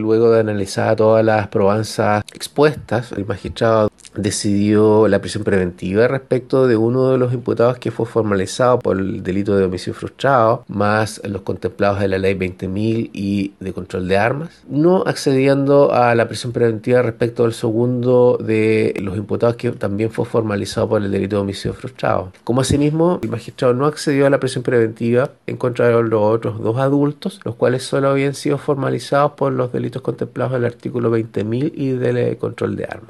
Luego de analizar todas las probanzas expuestas, el magistrado decidió la prisión preventiva respecto de uno de los imputados que fue formalizado por el delito de homicidio frustrado, más los contemplados de la ley 20.000 y de control de armas, no accediendo a la prisión preventiva respecto al segundo de los imputados que también fue formalizado por el delito de homicidio frustrado. Como asimismo, el magistrado no accedió a la prisión preventiva en contra de los otros dos adultos, los cuales solo habían sido formalizados por los delitos contemplados del artículo 20.000 y del control de armas.